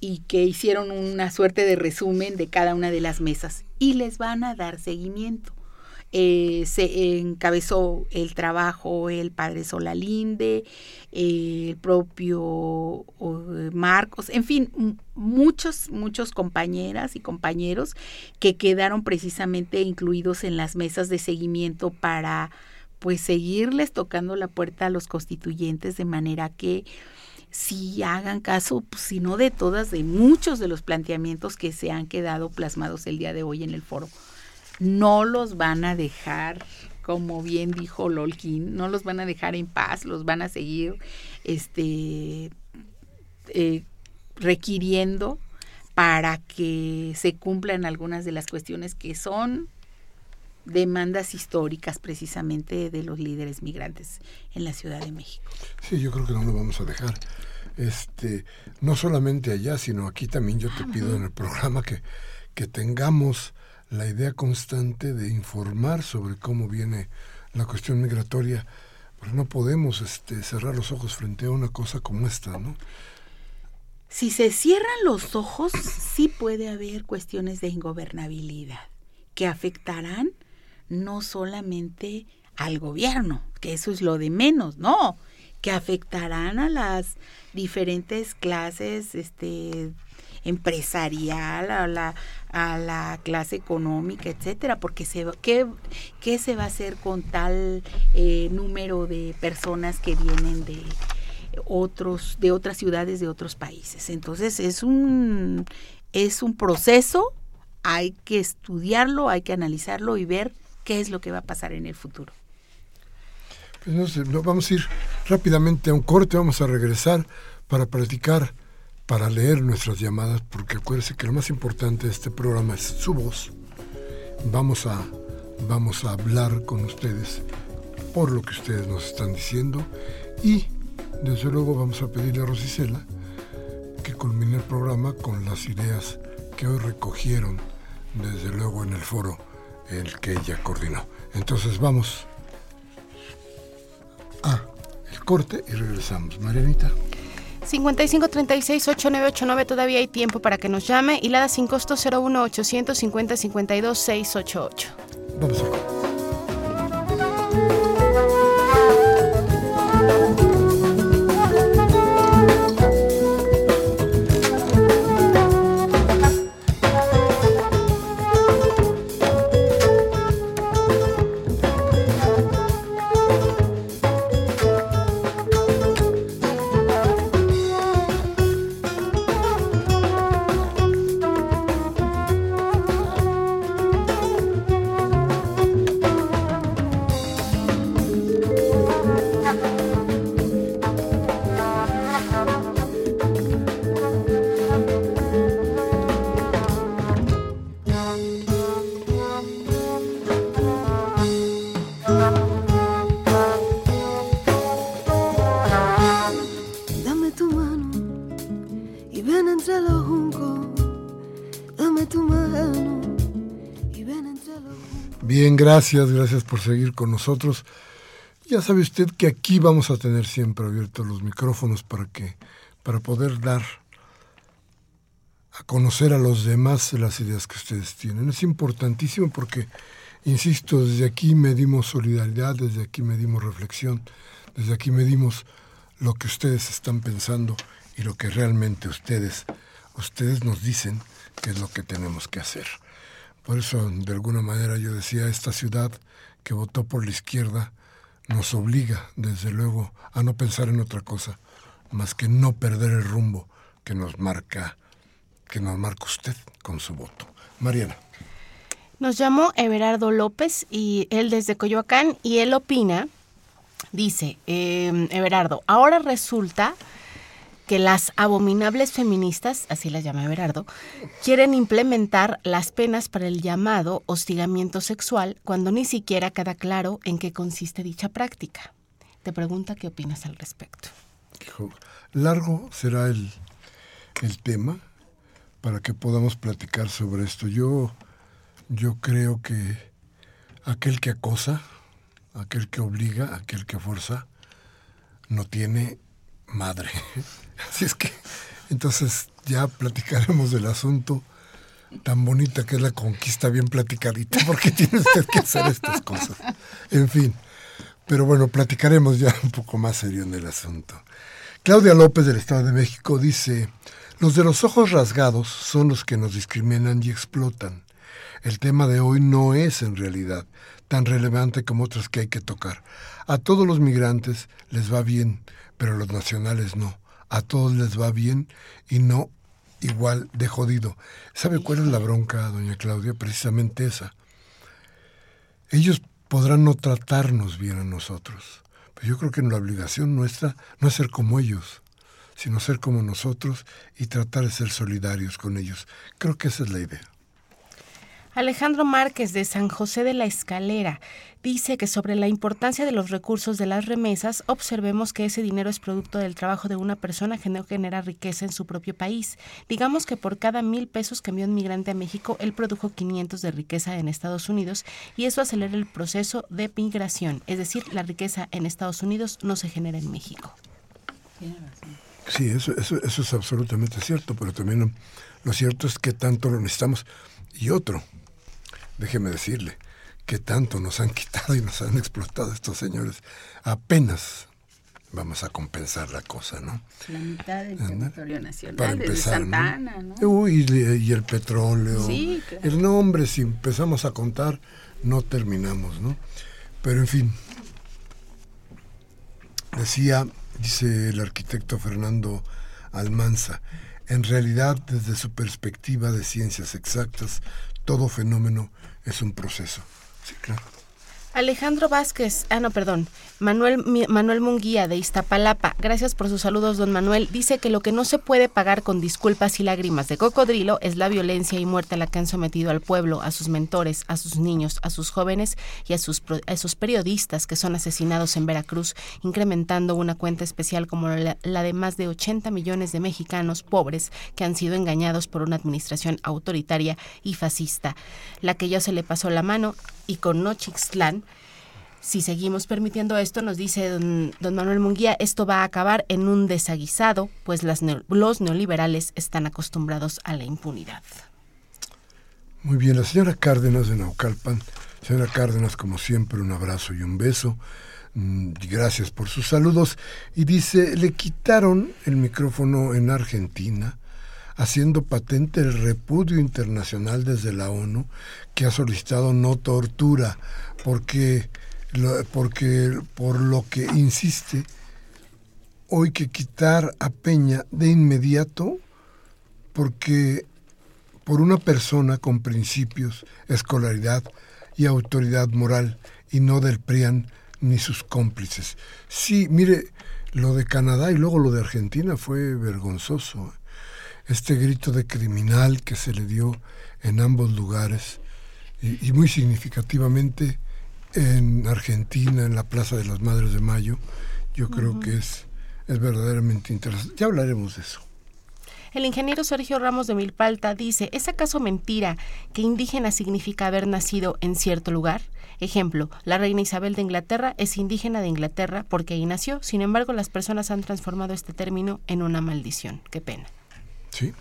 S3: y que hicieron una suerte de resumen de cada una de las mesas y les van a dar seguimiento. Eh, se encabezó el trabajo el padre Solalinde, el propio Marcos, en fin, muchos, muchos compañeras y compañeros que quedaron precisamente incluidos en las mesas de seguimiento para pues seguirles tocando la puerta a los constituyentes de manera que si hagan caso, pues, si no de todas, de muchos de los planteamientos que se han quedado plasmados el día de hoy en el foro no los van a dejar como bien dijo Lolkin, no los van a dejar en paz, los van a seguir este eh, requiriendo para que se cumplan algunas de las cuestiones que son demandas históricas precisamente de los líderes migrantes en la Ciudad de México.
S2: Sí, yo creo que no lo vamos a dejar. Este, no solamente allá, sino aquí también yo te pido en el programa que, que tengamos la idea constante de informar sobre cómo viene la cuestión migratoria, porque no podemos este, cerrar los ojos frente a una cosa como esta, ¿no?
S3: Si se cierran los ojos, sí puede haber cuestiones de ingobernabilidad que afectarán no solamente al gobierno, que eso es lo de menos, no, que afectarán a las diferentes clases este, empresarial, a la, a la clase económica, etcétera, porque se, ¿qué, ¿qué se va a hacer con tal eh, número de personas que vienen de otros, de otras ciudades, de otros países? Entonces es un, es un proceso, hay que estudiarlo, hay que analizarlo y ver qué es lo que va a pasar en el futuro.
S2: Pues no sé, vamos a ir rápidamente a un corte, vamos a regresar para platicar para leer nuestras llamadas, porque acuérdense que lo más importante de este programa es su voz. Vamos a, vamos a hablar con ustedes por lo que ustedes nos están diciendo y desde luego vamos a pedirle a Rosicela que culmine el programa con las ideas que hoy recogieron desde luego en el foro el que ella coordinó. Entonces vamos a el corte y regresamos. Marianita.
S1: 5536-8989, todavía hay tiempo para que nos llame. Y la da sin costo 01 850 52 688. Vamos a
S2: Gracias, gracias por seguir con nosotros. Ya sabe usted que aquí vamos a tener siempre abiertos los micrófonos para que para poder dar a conocer a los demás las ideas que ustedes tienen. Es importantísimo porque, insisto, desde aquí medimos solidaridad, desde aquí medimos reflexión, desde aquí medimos lo que ustedes están pensando y lo que realmente ustedes, ustedes nos dicen que es lo que tenemos que hacer. Por eso, de alguna manera, yo decía, esta ciudad que votó por la izquierda nos obliga, desde luego, a no pensar en otra cosa, más que no perder el rumbo que nos marca, que nos marca usted con su voto. Mariana.
S1: Nos llamó Everardo López y él desde Coyoacán y él opina, dice, eh, Everardo, ahora resulta que las abominables feministas, así las llama Everardo, quieren implementar las penas para el llamado hostigamiento sexual cuando ni siquiera queda claro en qué consiste dicha práctica. Te pregunta qué opinas al respecto.
S2: Largo será el, el tema para que podamos platicar sobre esto. Yo, yo creo que aquel que acosa, aquel que obliga, aquel que fuerza, no tiene madre. Así es que entonces ya platicaremos del asunto tan bonita que es la conquista bien platicadita, porque tiene usted que hacer estas cosas. En fin, pero bueno, platicaremos ya un poco más serio en el asunto. Claudia López del Estado de México dice, los de los ojos rasgados son los que nos discriminan y explotan. El tema de hoy no es en realidad tan relevante como otros que hay que tocar. A todos los migrantes les va bien, pero los nacionales no. A todos les va bien y no igual de jodido. ¿Sabe cuál es la bronca, doña Claudia? Precisamente esa. Ellos podrán no tratarnos bien a nosotros, pero yo creo que la obligación nuestra no es ser como ellos, sino ser como nosotros y tratar de ser solidarios con ellos. Creo que esa es la idea.
S1: Alejandro Márquez de San José de la Escalera dice que sobre la importancia de los recursos de las remesas, observemos que ese dinero es producto del trabajo de una persona que no genera riqueza en su propio país. Digamos que por cada mil pesos que envió un migrante a México, él produjo 500 de riqueza en Estados Unidos y eso acelera el proceso de migración. Es decir, la riqueza en Estados Unidos no se genera en México.
S2: Sí, eso, es absolutamente cierto, pero también lo cierto es que tanto lo necesitamos. Y otro, déjeme decirle, que tanto nos han quitado y nos han explotado estos señores. Apenas vamos a compensar la cosa, ¿no?
S3: La mitad del territorio nacional, Para empezar, Santana, ¿no?
S2: Uy, y, el petróleo. Sí, El nombre, si empezamos a contar, no terminamos, ¿no? Pero en fin, decía, dice el arquitecto Fernando Almanza, en realidad, desde su perspectiva de ciencias exactas, todo fenómeno es un proceso. Sí, claro.
S1: Alejandro Vázquez, ah no, perdón, Manuel, Manuel Munguía de Iztapalapa, gracias por sus saludos, don Manuel, dice que lo que no se puede pagar con disculpas y lágrimas de cocodrilo es la violencia y muerte a la que han sometido al pueblo, a sus mentores, a sus niños, a sus jóvenes y a sus, a esos periodistas que son asesinados en Veracruz, incrementando una cuenta especial como la, la de más de 80 millones de mexicanos pobres que han sido engañados por una administración autoritaria y fascista, la que ya se le pasó la mano y con Nochixtlán, si seguimos permitiendo esto, nos dice don, Manuel Munguía, esto va a acabar en un desaguisado, pues los neoliberales están acostumbrados a la impunidad.
S2: Muy bien, la señora Cárdenas de Naucalpan. Señora Cárdenas, como siempre, un abrazo y un beso. Mm, gracias por sus saludos. Y dice, le quitaron el micrófono en Argentina haciendo patente el repudio internacional desde la ONU que ha solicitado no tortura, porque, porque por lo que insiste, hoy que quitar a Peña de inmediato, porque por una persona con principios, escolaridad y autoridad moral, y no del PRIAN ni sus cómplices. Sí, mire, lo de Canadá y luego lo de Argentina fue vergonzoso este grito de criminal que se le dio en ambos lugares y, muy significativamente en Argentina, en la Plaza de las Madres de Mayo, yo creo que es, es verdaderamente interesante. Ya hablaremos de eso.
S1: El ingeniero Sergio Ramos de Milpalta dice, ¿es acaso mentira que indígena significa haber nacido en cierto lugar? Ejemplo, la reina Isabel de Inglaterra es indígena de Inglaterra porque ahí nació, sin embargo las personas han transformado este término en una maldición. Qué pena.
S2: Sí.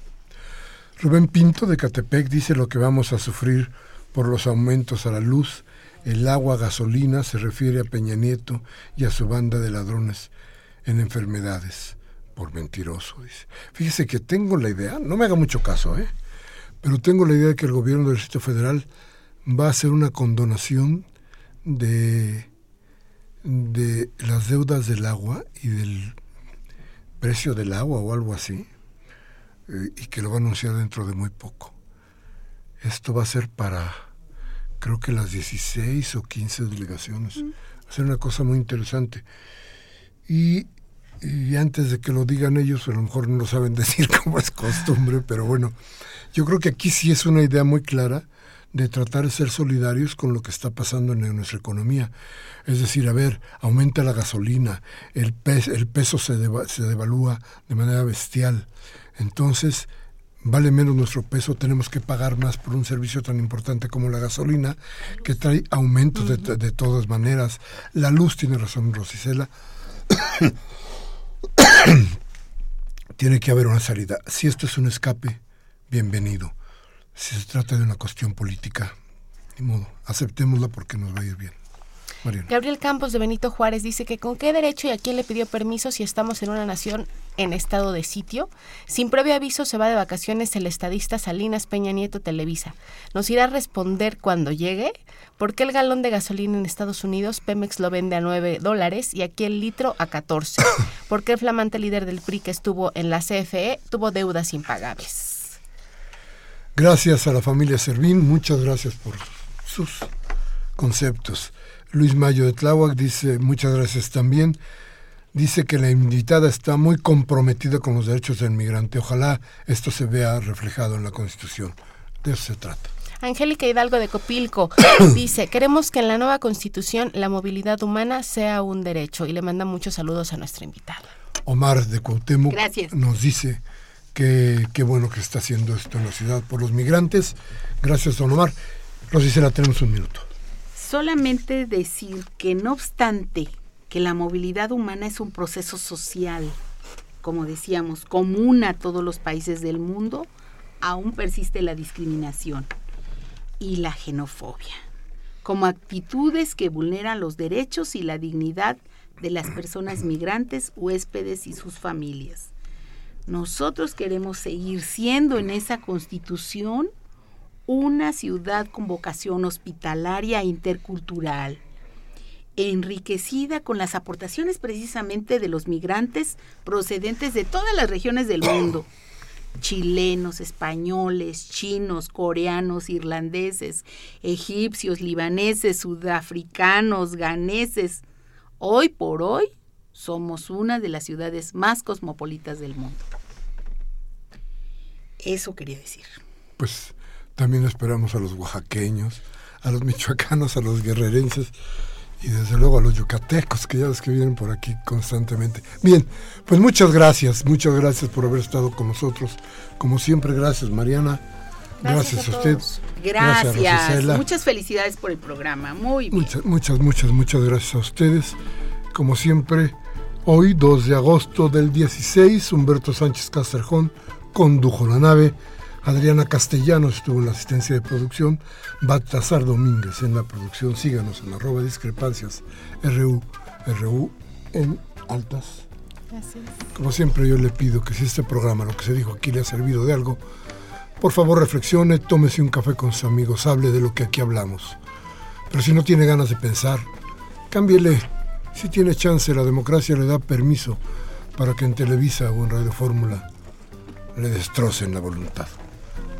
S2: Rubén Pinto de Catepec dice lo que vamos a sufrir por los aumentos a la luz, el agua, gasolina, se refiere a Peña Nieto y a su banda de ladrones en enfermedades, por mentiroso. Fíjese que tengo la idea, no me haga mucho caso, ¿eh? pero tengo la idea de que el gobierno del Distrito Federal va a hacer una condonación de, de las deudas del agua y del precio del agua o algo así, eh, y que lo va a anunciar dentro de muy poco. Esto va a ser para, creo que las 16 o 15 delegaciones. Va a ser una cosa muy interesante. Y, y antes de que lo digan ellos, a lo mejor no lo saben decir como es costumbre, pero bueno, yo creo que aquí sí es una idea muy clara de tratar de ser solidarios con lo que está pasando en nuestra economía. Es decir, a ver, aumenta la gasolina, el, el peso se, se devalúa de manera bestial. Entonces, vale menos nuestro peso, tenemos que pagar más por un servicio tan importante como la gasolina, que trae aumentos de, de todas maneras. La luz tiene razón, Rosicela. tiene que haber una salida. Si esto es un escape, bienvenido. Si se trata de una cuestión política, ni modo, aceptémosla porque nos va a ir bien.
S1: Gabriel Campos de Benito Juárez dice que con qué derecho y a quién le pidió permiso si estamos en una nación en estado de sitio. Sin previo aviso se va de vacaciones el estadista Salinas Peña Nieto Televisa. ¿Nos irá a responder cuando llegue? ¿Por qué el galón de gasolina en Estados Unidos Pemex lo vende a 9 dólares y aquí el litro a 14? ¿Por qué el flamante líder del PRI que estuvo en la CFE tuvo deudas impagables?
S2: Gracias a la familia Servín, muchas gracias por sus conceptos. Luis Mayo de Tláhuac dice, muchas gracias también. Dice que la invitada está muy comprometida con los derechos del migrante. Ojalá esto se vea reflejado en la Constitución. De eso se trata.
S1: Angélica Hidalgo de Copilco dice, queremos que en la nueva constitución la movilidad humana sea un derecho y le manda muchos saludos a nuestra invitada.
S2: Omar de Cuauhtémoc nos dice que qué bueno que está haciendo esto en la ciudad por los migrantes. Gracias, don Omar. Rosicela, tenemos un minuto
S3: solamente decir que no obstante que la movilidad humana es un proceso social, como decíamos, común a todos los países del mundo, aún persiste la discriminación y la xenofobia, como actitudes que vulneran los derechos y la dignidad de las personas migrantes, huéspedes y sus familias. Nosotros queremos seguir siendo en esa constitución una ciudad con vocación hospitalaria e intercultural, enriquecida con las aportaciones precisamente de los migrantes procedentes de todas las regiones del mundo, chilenos, españoles, chinos, coreanos, irlandeses, egipcios, libaneses, sudafricanos, ganeses. Hoy por hoy somos una de las ciudades más cosmopolitas del mundo. Eso quería decir.
S2: Pues también esperamos a los oaxaqueños, a los michoacanos, a los guerrerenses y desde luego a los yucatecos, que ya los que vienen por aquí constantemente. Bien, pues muchas gracias, muchas gracias por haber estado con nosotros. Como siempre, gracias Mariana. Gracias, a, usted.
S3: Gracias. muchas felicidades por el programa. Muy bien.
S2: Muchas, muchas, muchas, muchas gracias a ustedes. Como siempre, hoy, 2 de agosto del 16, Humberto Sánchez Casterjón condujo la nave. Adriana Castellanos estuvo en la asistencia de producción, Baltasar Domínguez en la producción. Síganos en arroba discrepancias RU, RU en altas. Gracias. Como siempre yo le pido que si este programa, lo que se dijo aquí, le ha servido de algo, por favor reflexione, tómese un café con sus amigos, hable de lo que aquí hablamos. Pero si no tiene ganas de pensar, cámbiele. Si tiene chance, la democracia le da permiso para que en Televisa o en Radio Fórmula le destrocen la voluntad.